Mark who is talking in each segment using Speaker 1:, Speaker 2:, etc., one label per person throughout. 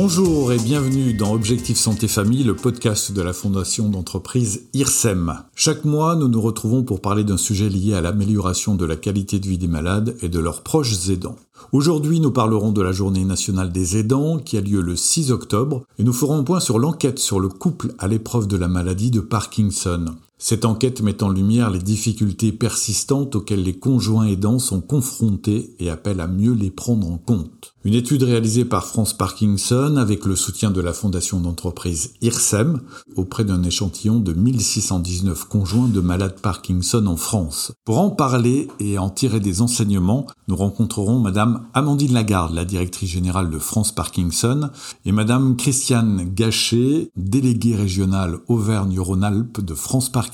Speaker 1: Bonjour et bienvenue dans Objectif Santé Famille, le podcast de la fondation d'entreprise IRSEM. Chaque mois, nous nous retrouvons pour parler d'un sujet lié à l'amélioration de la qualité de vie des malades et de leurs proches aidants. Aujourd'hui, nous parlerons de la journée nationale des aidants qui a lieu le 6 octobre et nous ferons point sur l'enquête sur le couple à l'épreuve de la maladie de Parkinson. Cette enquête met en lumière les difficultés persistantes auxquelles les conjoints aidants sont confrontés et appelle à mieux les prendre en compte. Une étude réalisée par France Parkinson avec le soutien de la fondation d'entreprise IRSEM auprès d'un échantillon de 1619 conjoints de malades Parkinson en France. Pour en parler et en tirer des enseignements, nous rencontrerons madame Amandine Lagarde, la directrice générale de France Parkinson, et madame Christiane Gachet, déléguée régionale Auvergne-Rhône-Alpes de France Parkinson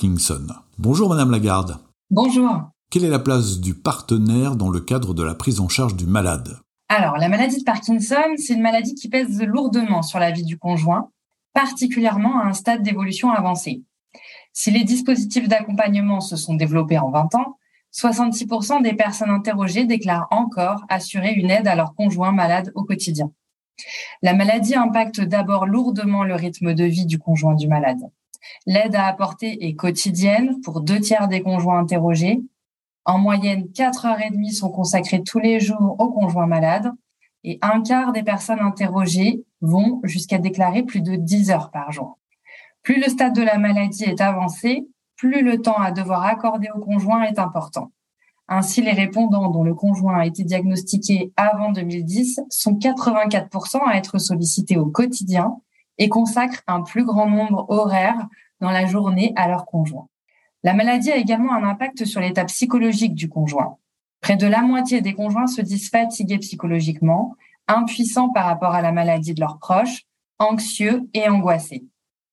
Speaker 1: Bonjour Madame Lagarde.
Speaker 2: Bonjour.
Speaker 1: Quelle est la place du partenaire dans le cadre de la prise en charge du malade?
Speaker 2: Alors, la maladie de Parkinson, c'est une maladie qui pèse lourdement sur la vie du conjoint, particulièrement à un stade d'évolution avancé. Si les dispositifs d'accompagnement se sont développés en 20 ans, 66% des personnes interrogées déclarent encore assurer une aide à leur conjoint malade au quotidien. La maladie impacte d'abord lourdement le rythme de vie du conjoint du malade. L'aide à apporter est quotidienne pour deux tiers des conjoints interrogés. En moyenne, quatre heures et demie sont consacrées tous les jours aux conjoints malades et un quart des personnes interrogées vont jusqu'à déclarer plus de 10 heures par jour. Plus le stade de la maladie est avancé, plus le temps à devoir accorder au conjoint est important. Ainsi, les répondants dont le conjoint a été diagnostiqué avant 2010 sont 84% à être sollicités au quotidien et consacrent un plus grand nombre horaire dans la journée à leur conjoint. La maladie a également un impact sur l'état psychologique du conjoint. Près de la moitié des conjoints se disent fatigués psychologiquement, impuissants par rapport à la maladie de leurs proches, anxieux et angoissés.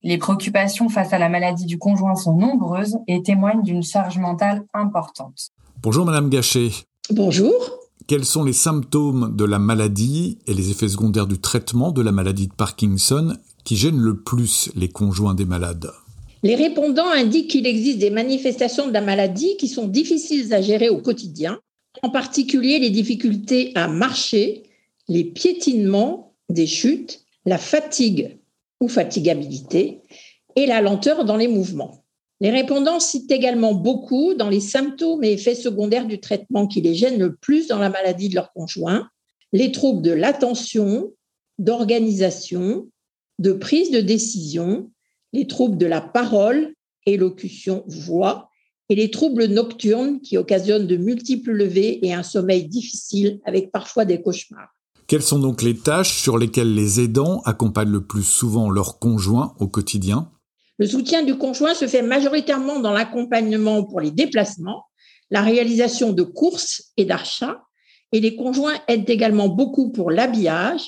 Speaker 2: Les préoccupations face à la maladie du conjoint sont nombreuses et témoignent d'une charge mentale importante.
Speaker 1: Bonjour Madame Gachet.
Speaker 3: Bonjour.
Speaker 1: Quels sont les symptômes de la maladie et les effets secondaires du traitement de la maladie de Parkinson qui gêne le plus les conjoints des malades?
Speaker 3: Les répondants indiquent qu'il existe des manifestations de la maladie qui sont difficiles à gérer au quotidien, en particulier les difficultés à marcher, les piétinements, des chutes, la fatigue ou fatigabilité et la lenteur dans les mouvements. Les répondants citent également beaucoup dans les symptômes et effets secondaires du traitement qui les gênent le plus dans la maladie de leur conjoint, les troubles de l'attention, d'organisation, de prise de décision, les troubles de la parole, élocution, voix, et les troubles nocturnes qui occasionnent de multiples levées et un sommeil difficile avec parfois des cauchemars.
Speaker 1: Quelles sont donc les tâches sur lesquelles les aidants accompagnent le plus souvent leur conjoint au quotidien?
Speaker 3: Le soutien du conjoint se fait majoritairement dans l'accompagnement pour les déplacements, la réalisation de courses et d'achats, et les conjoints aident également beaucoup pour l'habillage,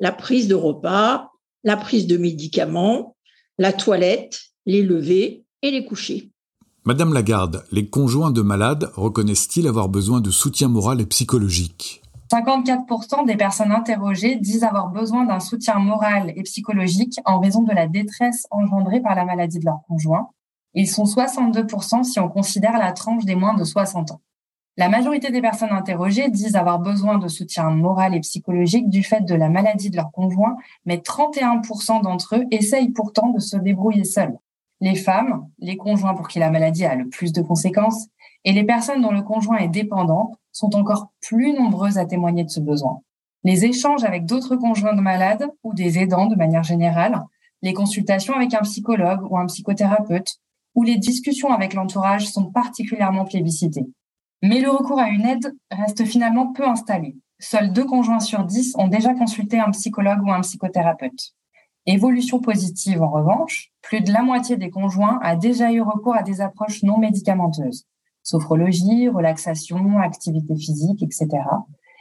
Speaker 3: la prise de repas, la prise de médicaments, la toilette, les levées et les couchers.
Speaker 1: Madame Lagarde, les conjoints de malades reconnaissent-ils avoir besoin de soutien moral et psychologique?
Speaker 2: 54% des personnes interrogées disent avoir besoin d'un soutien moral et psychologique en raison de la détresse engendrée par la maladie de leur conjoint. Ils sont 62% si on considère la tranche des moins de 60 ans. La majorité des personnes interrogées disent avoir besoin de soutien moral et psychologique du fait de la maladie de leur conjoint, mais 31% d'entre eux essayent pourtant de se débrouiller seuls. Les femmes, les conjoints pour qui la maladie a le plus de conséquences, et les personnes dont le conjoint est dépendant sont encore plus nombreuses à témoigner de ce besoin. Les échanges avec d'autres conjoints de malades ou des aidants de manière générale, les consultations avec un psychologue ou un psychothérapeute, ou les discussions avec l'entourage sont particulièrement plébiscitées. Mais le recours à une aide reste finalement peu installé. Seuls deux conjoints sur dix ont déjà consulté un psychologue ou un psychothérapeute. Évolution positive en revanche, plus de la moitié des conjoints a déjà eu recours à des approches non médicamenteuses. Sophrologie, relaxation, activité physique, etc.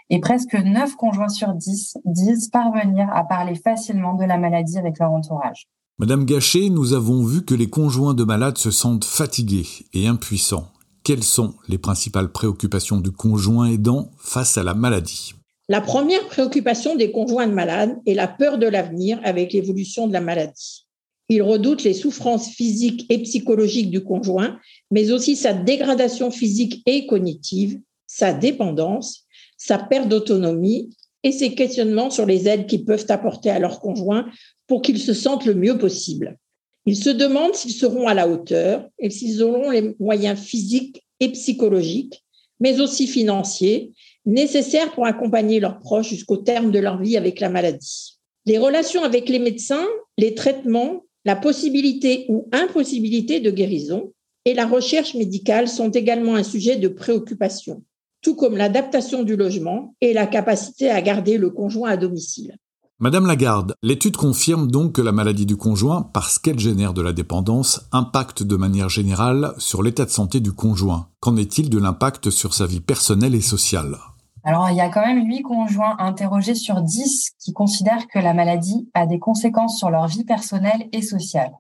Speaker 2: Et presque 9 conjoints sur 10 disent parvenir à parler facilement de la maladie avec leur entourage.
Speaker 1: Madame Gachet, nous avons vu que les conjoints de malades se sentent fatigués et impuissants quelles sont les principales préoccupations du conjoint aidant face à la maladie?
Speaker 3: La première préoccupation des conjoints de malades est la peur de l'avenir avec l'évolution de la maladie. Ils redoutent les souffrances physiques et psychologiques du conjoint, mais aussi sa dégradation physique et cognitive, sa dépendance, sa perte d'autonomie et ses questionnements sur les aides qu'ils peuvent apporter à leur conjoint pour qu'ils se sentent le mieux possible. Ils se demandent s'ils seront à la hauteur et s'ils auront les moyens physiques et psychologiques, mais aussi financiers, nécessaires pour accompagner leurs proches jusqu'au terme de leur vie avec la maladie. Les relations avec les médecins, les traitements, la possibilité ou impossibilité de guérison et la recherche médicale sont également un sujet de préoccupation, tout comme l'adaptation du logement et la capacité à garder le conjoint à domicile.
Speaker 1: Madame Lagarde, l'étude confirme donc que la maladie du conjoint, parce qu'elle génère de la dépendance, impacte de manière générale sur l'état de santé du conjoint. Qu'en est-il de l'impact sur sa vie personnelle et sociale?
Speaker 2: Alors, il y a quand même 8 conjoints interrogés sur 10 qui considèrent que la maladie a des conséquences sur leur vie personnelle et sociale.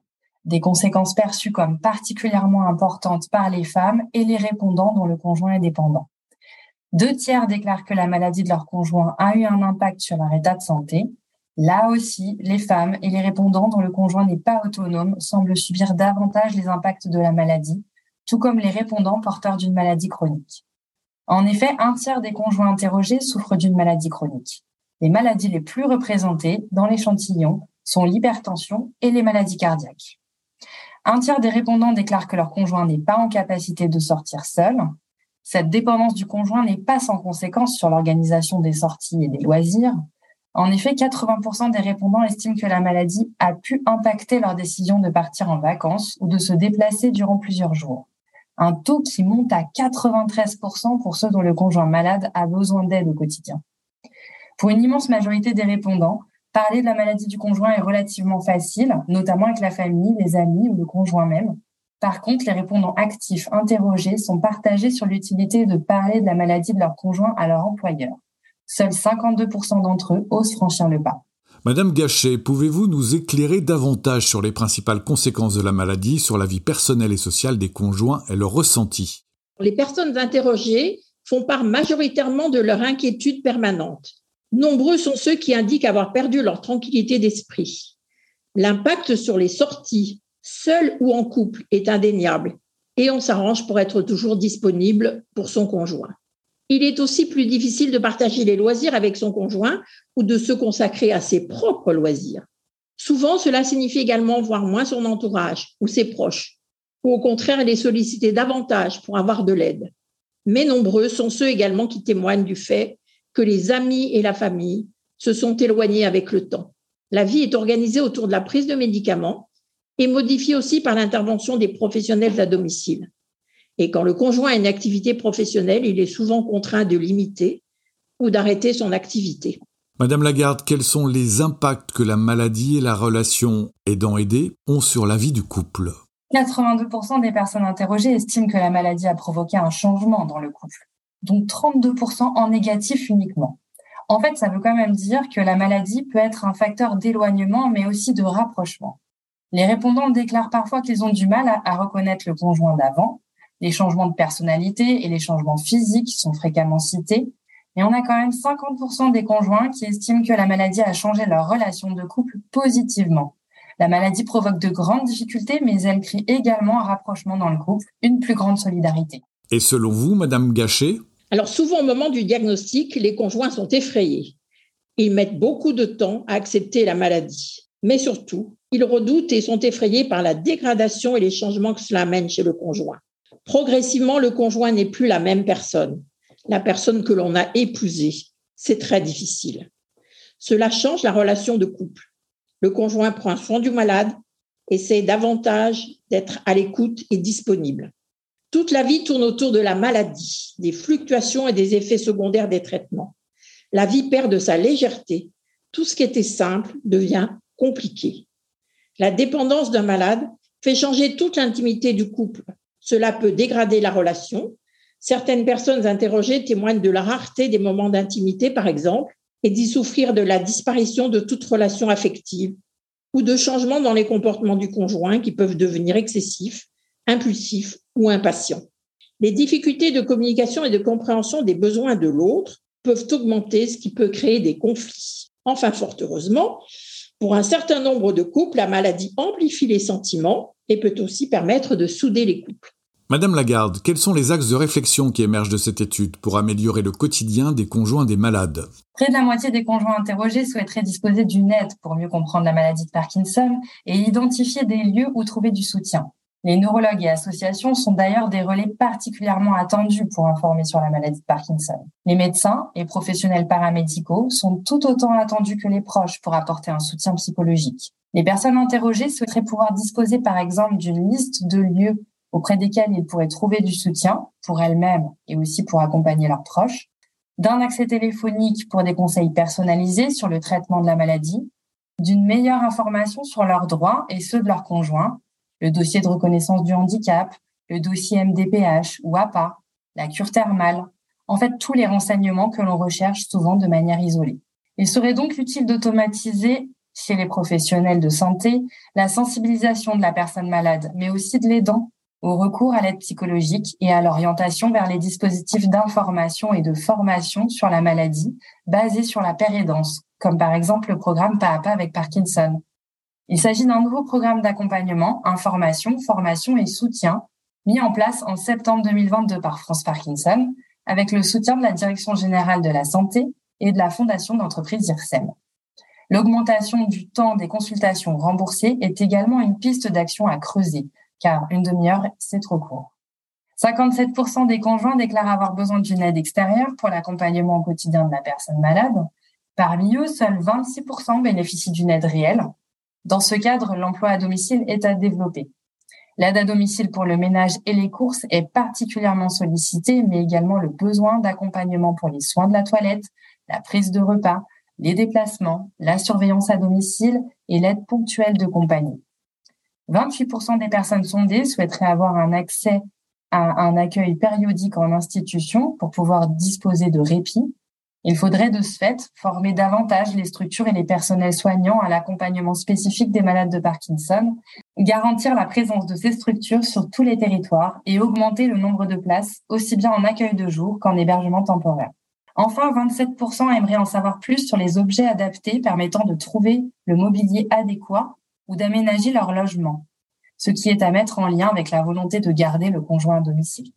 Speaker 2: Des conséquences perçues comme particulièrement importantes par les femmes et les répondants dont le conjoint est dépendant. Deux tiers déclarent que la maladie de leur conjoint a eu un impact sur leur état de santé Là aussi, les femmes et les répondants dont le conjoint n'est pas autonome semblent subir davantage les impacts de la maladie, tout comme les répondants porteurs d'une maladie chronique. En effet, un tiers des conjoints interrogés souffrent d'une maladie chronique. Les maladies les plus représentées dans l'échantillon sont l'hypertension et les maladies cardiaques. Un tiers des répondants déclarent que leur conjoint n'est pas en capacité de sortir seul. Cette dépendance du conjoint n'est pas sans conséquence sur l'organisation des sorties et des loisirs, en effet, 80% des répondants estiment que la maladie a pu impacter leur décision de partir en vacances ou de se déplacer durant plusieurs jours. Un taux qui monte à 93% pour ceux dont le conjoint malade a besoin d'aide au quotidien. Pour une immense majorité des répondants, parler de la maladie du conjoint est relativement facile, notamment avec la famille, les amis ou le conjoint même. Par contre, les répondants actifs interrogés sont partagés sur l'utilité de parler de la maladie de leur conjoint à leur employeur. Seuls 52% d'entre eux osent franchir le pas.
Speaker 1: Madame Gachet, pouvez-vous nous éclairer davantage sur les principales conséquences de la maladie sur la vie personnelle et sociale des conjoints et leur ressenti
Speaker 3: Les personnes interrogées font part majoritairement de leur inquiétude permanente. Nombreux sont ceux qui indiquent avoir perdu leur tranquillité d'esprit. L'impact sur les sorties, seules ou en couple, est indéniable et on s'arrange pour être toujours disponible pour son conjoint. Il est aussi plus difficile de partager les loisirs avec son conjoint ou de se consacrer à ses propres loisirs. Souvent, cela signifie également voir moins son entourage ou ses proches, ou au contraire les solliciter davantage pour avoir de l'aide. Mais nombreux sont ceux également qui témoignent du fait que les amis et la famille se sont éloignés avec le temps. La vie est organisée autour de la prise de médicaments et modifiée aussi par l'intervention des professionnels à domicile. Et quand le conjoint a une activité professionnelle, il est souvent contraint de limiter ou d'arrêter son activité.
Speaker 1: Madame Lagarde, quels sont les impacts que la maladie et la relation aidant-aidé ont sur la vie du couple?
Speaker 2: 82% des personnes interrogées estiment que la maladie a provoqué un changement dans le couple, donc 32% en négatif uniquement. En fait, ça veut quand même dire que la maladie peut être un facteur d'éloignement, mais aussi de rapprochement. Les répondants déclarent parfois qu'ils ont du mal à, à reconnaître le conjoint d'avant, les changements de personnalité et les changements physiques sont fréquemment cités. Et on a quand même 50% des conjoints qui estiment que la maladie a changé leur relation de couple positivement. La maladie provoque de grandes difficultés, mais elle crée également un rapprochement dans le couple, une plus grande solidarité.
Speaker 1: Et selon vous, Madame Gachet?
Speaker 3: Alors souvent au moment du diagnostic, les conjoints sont effrayés. Ils mettent beaucoup de temps à accepter la maladie. Mais surtout, ils redoutent et sont effrayés par la dégradation et les changements que cela amène chez le conjoint. Progressivement, le conjoint n'est plus la même personne, la personne que l'on a épousée. C'est très difficile. Cela change la relation de couple. Le conjoint prend soin du malade, essaie davantage d'être à l'écoute et disponible. Toute la vie tourne autour de la maladie, des fluctuations et des effets secondaires des traitements. La vie perd de sa légèreté. Tout ce qui était simple devient compliqué. La dépendance d'un malade fait changer toute l'intimité du couple. Cela peut dégrader la relation. Certaines personnes interrogées témoignent de la rareté des moments d'intimité, par exemple, et d'y souffrir de la disparition de toute relation affective ou de changements dans les comportements du conjoint qui peuvent devenir excessifs, impulsifs ou impatients. Les difficultés de communication et de compréhension des besoins de l'autre peuvent augmenter, ce qui peut créer des conflits. Enfin, fort heureusement, pour un certain nombre de couples, la maladie amplifie les sentiments et peut aussi permettre de souder les couples.
Speaker 1: Madame Lagarde, quels sont les axes de réflexion qui émergent de cette étude pour améliorer le quotidien des conjoints des malades?
Speaker 2: Près de la moitié des conjoints interrogés souhaiteraient disposer d'une aide pour mieux comprendre la maladie de Parkinson et identifier des lieux où trouver du soutien. Les neurologues et associations sont d'ailleurs des relais particulièrement attendus pour informer sur la maladie de Parkinson. Les médecins et professionnels paramédicaux sont tout autant attendus que les proches pour apporter un soutien psychologique. Les personnes interrogées souhaiteraient pouvoir disposer par exemple d'une liste de lieux auprès desquels ils pourraient trouver du soutien pour elles-mêmes et aussi pour accompagner leurs proches, d'un accès téléphonique pour des conseils personnalisés sur le traitement de la maladie, d'une meilleure information sur leurs droits et ceux de leurs conjoints, le dossier de reconnaissance du handicap, le dossier MDPH ou APA, la cure thermale, en fait tous les renseignements que l'on recherche souvent de manière isolée. Il serait donc utile d'automatiser chez les professionnels de santé la sensibilisation de la personne malade, mais aussi de l'aidant au recours à l'aide psychologique et à l'orientation vers les dispositifs d'information et de formation sur la maladie basés sur la pérédance, comme par exemple le programme Pas à pas avec Parkinson. Il s'agit d'un nouveau programme d'accompagnement, information, formation et soutien mis en place en septembre 2022 par France Parkinson avec le soutien de la Direction générale de la santé et de la Fondation d'entreprise IRSEM. L'augmentation du temps des consultations remboursées est également une piste d'action à creuser car une demi-heure, c'est trop court. 57% des conjoints déclarent avoir besoin d'une aide extérieure pour l'accompagnement au quotidien de la personne malade. Parmi eux, seuls 26% bénéficient d'une aide réelle. Dans ce cadre, l'emploi à domicile est à développer. L'aide à domicile pour le ménage et les courses est particulièrement sollicitée, mais également le besoin d'accompagnement pour les soins de la toilette, la prise de repas, les déplacements, la surveillance à domicile et l'aide ponctuelle de compagnie. 28% des personnes sondées souhaiteraient avoir un accès à un accueil périodique en institution pour pouvoir disposer de répit. Il faudrait de ce fait former davantage les structures et les personnels soignants à l'accompagnement spécifique des malades de Parkinson, garantir la présence de ces structures sur tous les territoires et augmenter le nombre de places, aussi bien en accueil de jour qu'en hébergement temporaire. Enfin, 27% aimeraient en savoir plus sur les objets adaptés permettant de trouver le mobilier adéquat ou d'aménager leur logement, ce qui est à mettre en lien avec la volonté de garder le conjoint à domicile.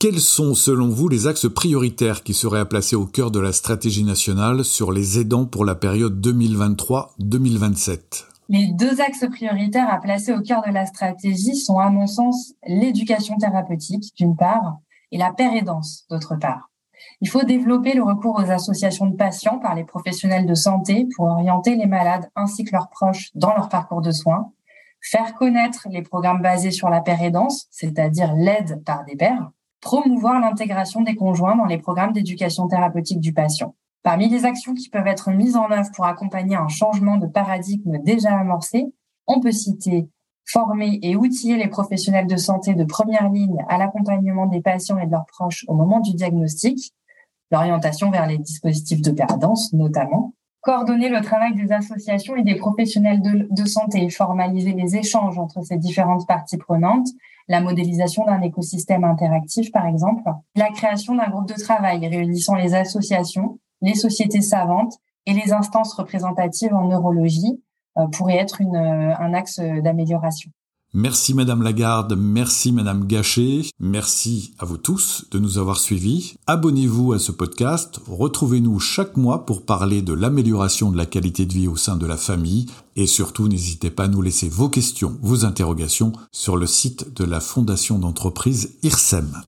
Speaker 1: Quels sont, selon vous, les axes prioritaires qui seraient à placer au cœur de la stratégie nationale sur les aidants pour la période 2023-2027
Speaker 2: Les deux axes prioritaires à placer au cœur de la stratégie sont, à mon sens, l'éducation thérapeutique, d'une part, et la pérédance, d'autre part. Il faut développer le recours aux associations de patients par les professionnels de santé pour orienter les malades ainsi que leurs proches dans leur parcours de soins, faire connaître les programmes basés sur la pérédance, c'est-à-dire l'aide par des pairs, promouvoir l'intégration des conjoints dans les programmes d'éducation thérapeutique du patient. Parmi les actions qui peuvent être mises en œuvre pour accompagner un changement de paradigme déjà amorcé, on peut citer former et outiller les professionnels de santé de première ligne à l'accompagnement des patients et de leurs proches au moment du diagnostic, l'orientation vers les dispositifs de pérédance notamment, coordonner le travail des associations et des professionnels de, santé, formaliser les échanges entre ces différentes parties prenantes, la modélisation d'un écosystème interactif par exemple, la création d'un groupe de travail réunissant les associations, les sociétés savantes et les instances représentatives en neurologie euh, pourrait être euh, un axe d'amélioration.
Speaker 1: Merci Madame Lagarde, merci Madame Gachet, merci à vous tous de nous avoir suivis. Abonnez-vous à ce podcast, retrouvez-nous chaque mois pour parler de l'amélioration de la qualité de vie au sein de la famille et surtout n'hésitez pas à nous laisser vos questions, vos interrogations sur le site de la fondation d'entreprise IRSEM.